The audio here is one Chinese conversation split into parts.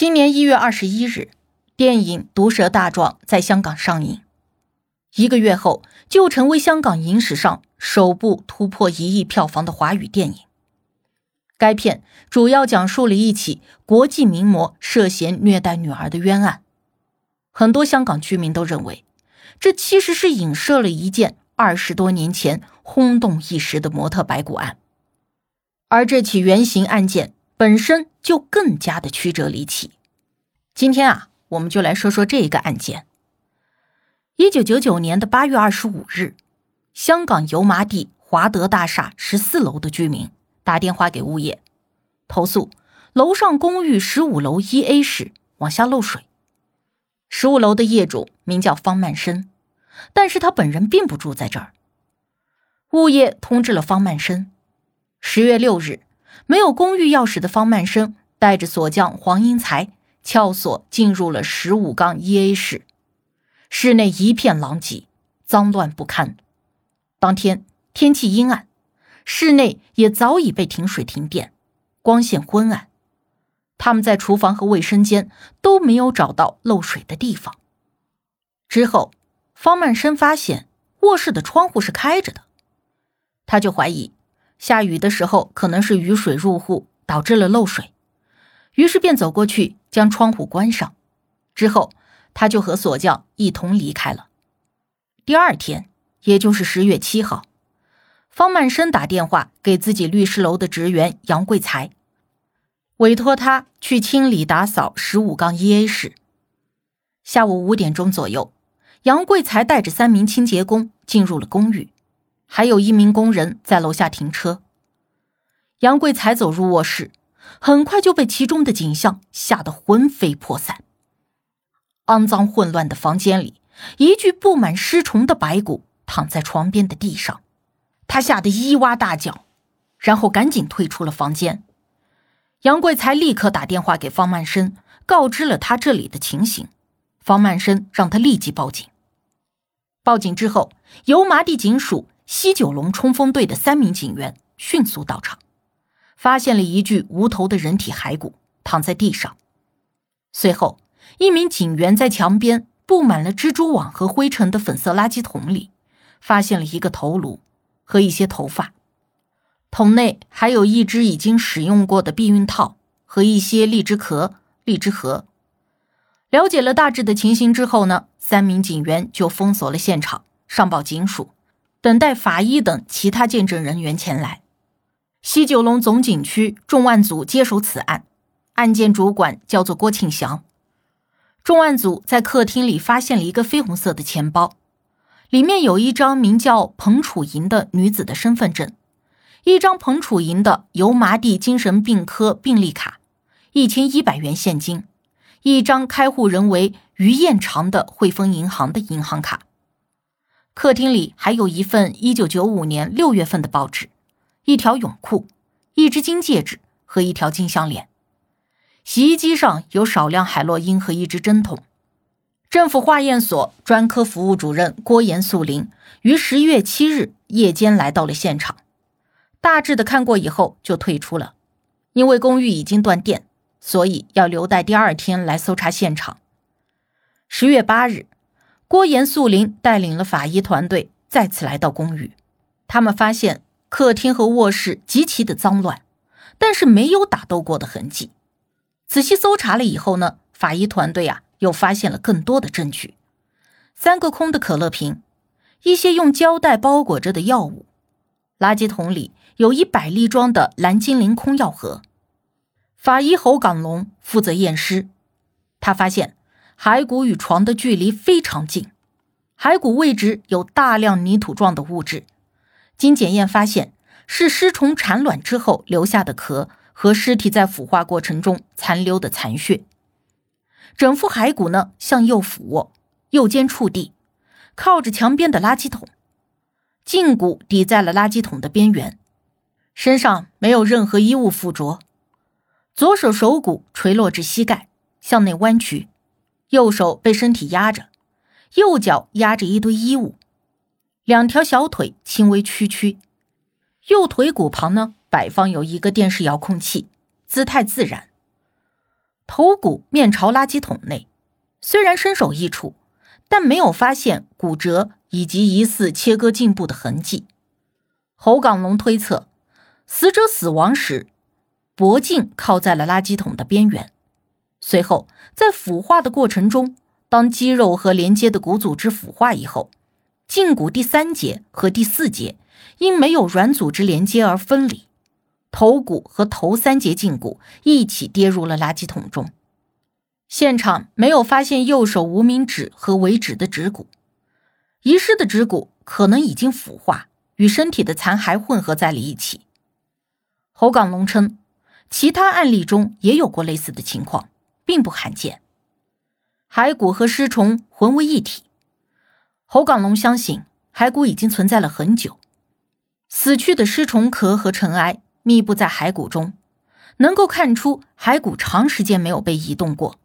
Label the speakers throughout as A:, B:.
A: 今年一月二十一日，电影《毒舌大壮》在香港上映，一个月后就成为香港影史上首部突破一亿票房的华语电影。该片主要讲述了一起国际名模涉嫌虐待女儿的冤案，很多香港居民都认为，这其实是影射了一件二十多年前轰动一时的模特白骨案，而这起原型案件。本身就更加的曲折离奇。今天啊，我们就来说说这个案件。一九九九年的八月二十五日，香港油麻地华德大厦十四楼的居民打电话给物业，投诉楼上公寓十五楼一 A 室往下漏水。十五楼的业主名叫方曼生，但是他本人并不住在这儿。物业通知了方曼生，十月六日。没有公寓钥匙的方曼生带着锁匠黄英才撬锁进入了十五杠一 A 室，室内一片狼藉，脏乱不堪。当天天气阴暗，室内也早已被停水停电，光线昏暗。他们在厨房和卫生间都没有找到漏水的地方。之后，方曼生发现卧室的窗户是开着的，他就怀疑。下雨的时候，可能是雨水入户导致了漏水，于是便走过去将窗户关上。之后，他就和锁匠一同离开了。第二天，也就是十月七号，方曼生打电话给自己律师楼的职员杨贵才，委托他去清理打扫十五杠一 A 室。下午五点钟左右，杨贵才带着三名清洁工进入了公寓。还有一名工人在楼下停车。杨贵才走入卧室，很快就被其中的景象吓得魂飞魄散。肮脏混乱的房间里，一具布满尸虫的白骨躺在床边的地上，他吓得咿哇大叫，然后赶紧退出了房间。杨贵才立刻打电话给方曼生，告知了他这里的情形。方曼生让他立即报警。报警之后，油麻地警署。西九龙冲锋队的三名警员迅速到场，发现了一具无头的人体骸骨躺在地上。随后，一名警员在墙边布满了蜘蛛网和灰尘的粉色垃圾桶里，发现了一个头颅和一些头发。桶内还有一只已经使用过的避孕套和一些荔枝壳、荔枝核。了解了大致的情形之后呢，三名警员就封锁了现场，上报警署。等待法医等其他见证人员前来。西九龙总警区重案组接手此案，案件主管叫做郭庆祥。重案组在客厅里发现了一个绯红色的钱包，里面有一张名叫彭楚莹的女子的身份证，一张彭楚莹的油麻地精神病科病历卡，一千一百元现金，一张开户人为于彦长的汇丰银行的银行卡。客厅里还有一份1995年6月份的报纸，一条泳裤，一只金戒指和一条金项链。洗衣机上有少量海洛因和一只针筒。政府化验所专科服务主任郭延素林于十一月七日夜间来到了现场，大致的看过以后就退出了，因为公寓已经断电，所以要留待第二天来搜查现场。十月八日。郭延素林带领了法医团队再次来到公寓，他们发现客厅和卧室极其的脏乱，但是没有打斗过的痕迹。仔细搜查了以后呢，法医团队啊又发现了更多的证据：三个空的可乐瓶，一些用胶带包裹着的药物，垃圾桶里有一百粒装的蓝精灵空药盒。法医侯港龙负责验尸，他发现。骸骨与床的距离非常近，骸骨位置有大量泥土状的物质，经检验发现是尸虫产卵之后留下的壳和尸体在腐化过程中残留的残血。整副骸骨呢向右俯卧，右肩触地，靠着墙边的垃圾桶，胫骨抵在了垃圾桶的边缘，身上没有任何衣物附着，左手手骨垂落至膝盖，向内弯曲，右手被身体压着，右脚压着一堆衣物，两条小腿轻微屈曲，右腿骨旁呢摆放有一个电视遥控器，姿态自然。头骨面朝垃圾桶内，虽然身首异处，但没有发现骨折以及疑似切割颈部的痕迹。侯岗龙推测，死者死亡时脖颈靠在了垃圾桶的边缘。随后，在腐化的过程中，当肌肉和连接的骨组织腐化以后，胫骨第三节和第四节因没有软组织连接而分离。头骨和头三节胫骨一起跌入了垃圾桶中，现场没有发现右手无名指和尾指的指骨，遗失的指骨可能已经腐化，与身体的残骸混合在了一起。侯岗龙称，其他案例中也有过类似的情况，并不罕见。骸骨和尸虫混为一体，侯岗龙相信骸骨已经存在了很久，死去的尸虫壳和尘埃。密布在骸骨中，能够看出骸骨长时间没有被移动过。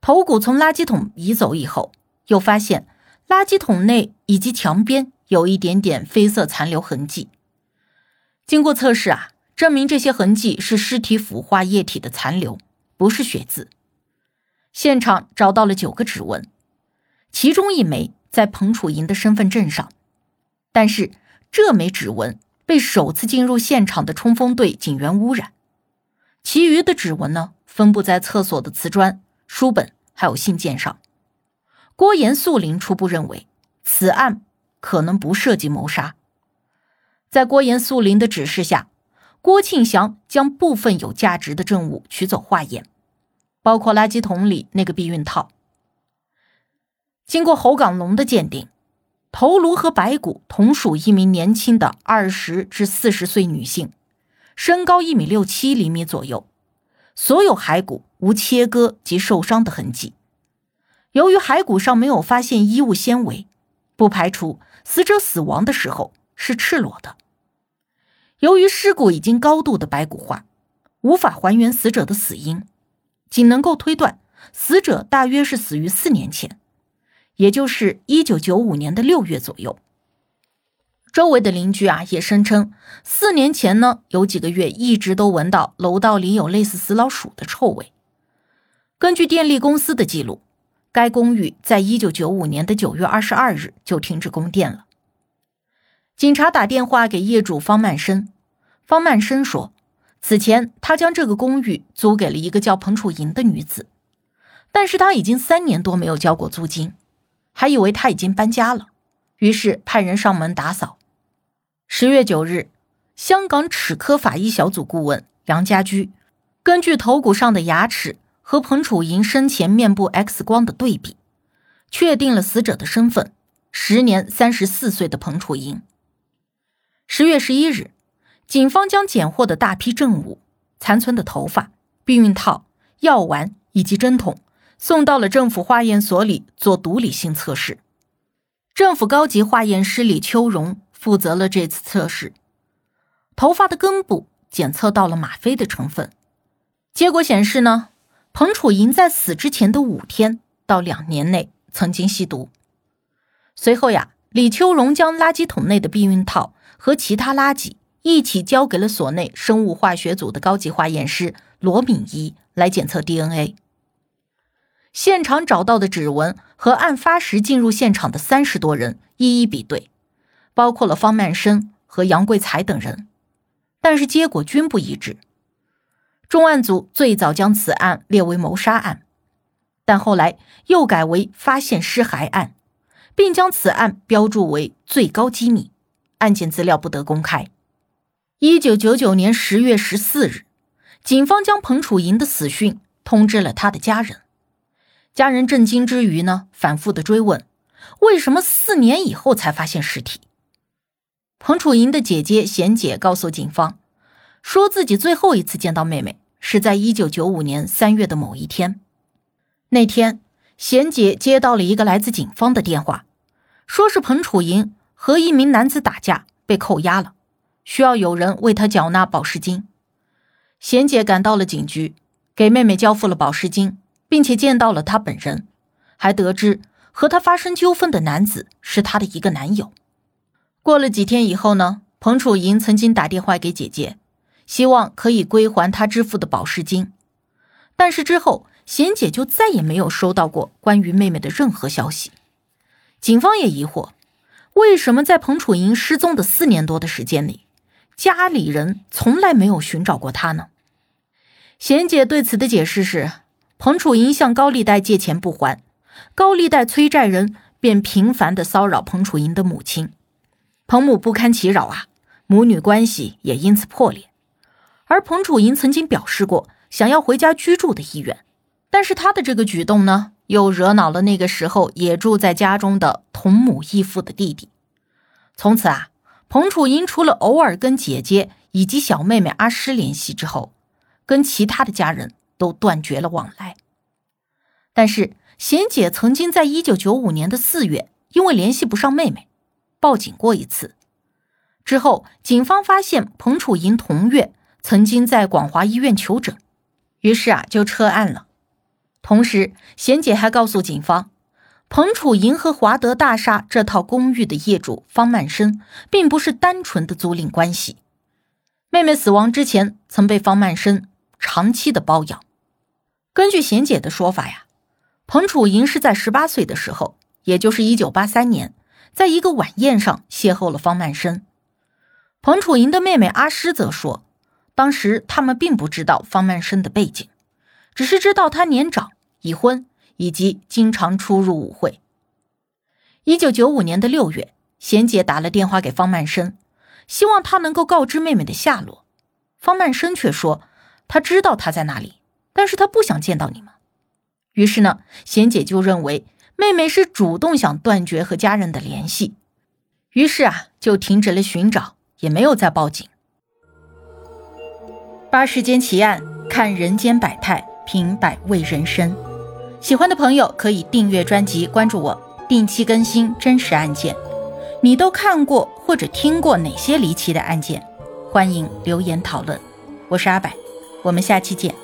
A: 头骨从垃圾桶移走以后，又发现垃圾桶内以及墙边有一点点黑色残留痕迹。经过测试啊，证明这些痕迹是尸体腐化液体的残留，不是血渍。现场找到了九个指纹，其中一枚在彭楚莹的身份证上，但是这枚指纹。被首次进入现场的冲锋队警员污染，其余的指纹呢，分布在厕所的瓷砖、书本还有信件上。郭延素林初步认为，此案可能不涉及谋杀。在郭延素林的指示下，郭庆祥将部分有价值的证物取走化验，包括垃圾桶里那个避孕套。经过侯岗龙的鉴定。头颅和白骨同属一名年轻的二十至四十岁女性，身高一米六七厘米左右，所有骸骨无切割及受伤的痕迹。由于骸骨上没有发现衣物纤维，不排除死者死亡的时候是赤裸的。由于尸骨已经高度的白骨化，无法还原死者的死因，仅能够推断死者大约是死于四年前。也就是一九九五年的六月左右，周围的邻居啊也声称，四年前呢有几个月一直都闻到楼道里有类似死老鼠的臭味。根据电力公司的记录，该公寓在一九九五年的九月二十二日就停止供电了。警察打电话给业主方曼生，方曼生说，此前他将这个公寓租给了一个叫彭楚莹的女子，但是他已经三年多没有交过租金。还以为他已经搬家了，于是派人上门打扫。十月九日，香港齿科法医小组顾问杨家驹根据头骨上的牙齿和彭楚莹生前面部 X 光的对比，确定了死者的身份：时年三十四岁的彭楚莹。十月十一日，警方将检获的大批证物、残存的头发、避孕套、药丸以及针筒。送到了政府化验所里做毒理性测试。政府高级化验师李秋荣负责了这次测试。头发的根部检测到了吗啡的成分，结果显示呢，彭楚莹在死之前的五天到两年内曾经吸毒。随后呀，李秋荣将垃圾桶内的避孕套和其他垃圾一起交给了所内生物化学组的高级化验师罗敏仪来检测 DNA。现场找到的指纹和案发时进入现场的三十多人一一比对，包括了方曼生和杨贵才等人，但是结果均不一致。重案组最早将此案列为谋杀案，但后来又改为发现尸骸案，并将此案标注为最高机密，案件资料不得公开。一九九九年十月十四日，警方将彭楚莹的死讯通知了他的家人。家人震惊之余呢，反复的追问：为什么四年以后才发现尸体？彭楚莹的姐姐贤姐告诉警方，说自己最后一次见到妹妹是在一九九五年三月的某一天。那天，贤姐接到了一个来自警方的电话，说是彭楚莹和一名男子打架被扣押了，需要有人为她缴纳保释金。贤姐赶到了警局，给妹妹交付了保释金，并且见到了她本人，还得知和她发生纠纷的男子是她的一个男友。过了几天以后呢，彭楚莹曾经打电话给姐姐。希望可以归还她支付的保释金，但是之后贤姐就再也没有收到过关于妹妹的任何消息。警方也疑惑，为什么在彭楚莹失踪的四年多的时间里，家里人从来没有寻找过她呢？贤姐对此的解释是，彭楚莹向高利贷借钱不还，高利贷催债人便频繁的骚扰彭楚莹的母亲，彭母不堪其扰啊，母女关系也因此破裂。而彭楚莹曾经表示过想要回家居住的意愿，但是她的这个举动呢，又惹恼了那个时候也住在家中的同母异父的弟弟。从此啊，彭楚莹除了偶尔跟姐姐以及小妹妹阿诗联系之后，跟其他的家人都断绝了往来。但是贤姐曾经在一九九五年的四月，因为联系不上妹妹，报警过一次。之后，警方发现彭楚莹同月。曾经在广华医院求诊，于是啊就撤案了。同时，贤姐还告诉警方，彭楚莹和华德大厦这套公寓的业主方曼生，并不是单纯的租赁关系。妹妹死亡之前，曾被方曼生长期的包养。根据贤姐的说法呀，彭楚莹是在十八岁的时候，也就是一九八三年，在一个晚宴上邂逅了方曼生。彭楚莹的妹妹阿诗则说。当时他们并不知道方曼生的背景，只是知道他年长、已婚，以及经常出入舞会。一九九五年的六月，贤姐打了电话给方曼生，希望他能够告知妹妹的下落。方曼生却说他知道他在哪里，但是他不想见到你们。于是呢，贤姐就认为妹妹是主动想断绝和家人的联系，于是啊，就停止了寻找，也没有再报警。八世间奇案，看人间百态，品百味人生。喜欢的朋友可以订阅专辑，关注我，定期更新真实案件。你都看过或者听过哪些离奇的案件？欢迎留言讨论。我是阿柏，我们下期见。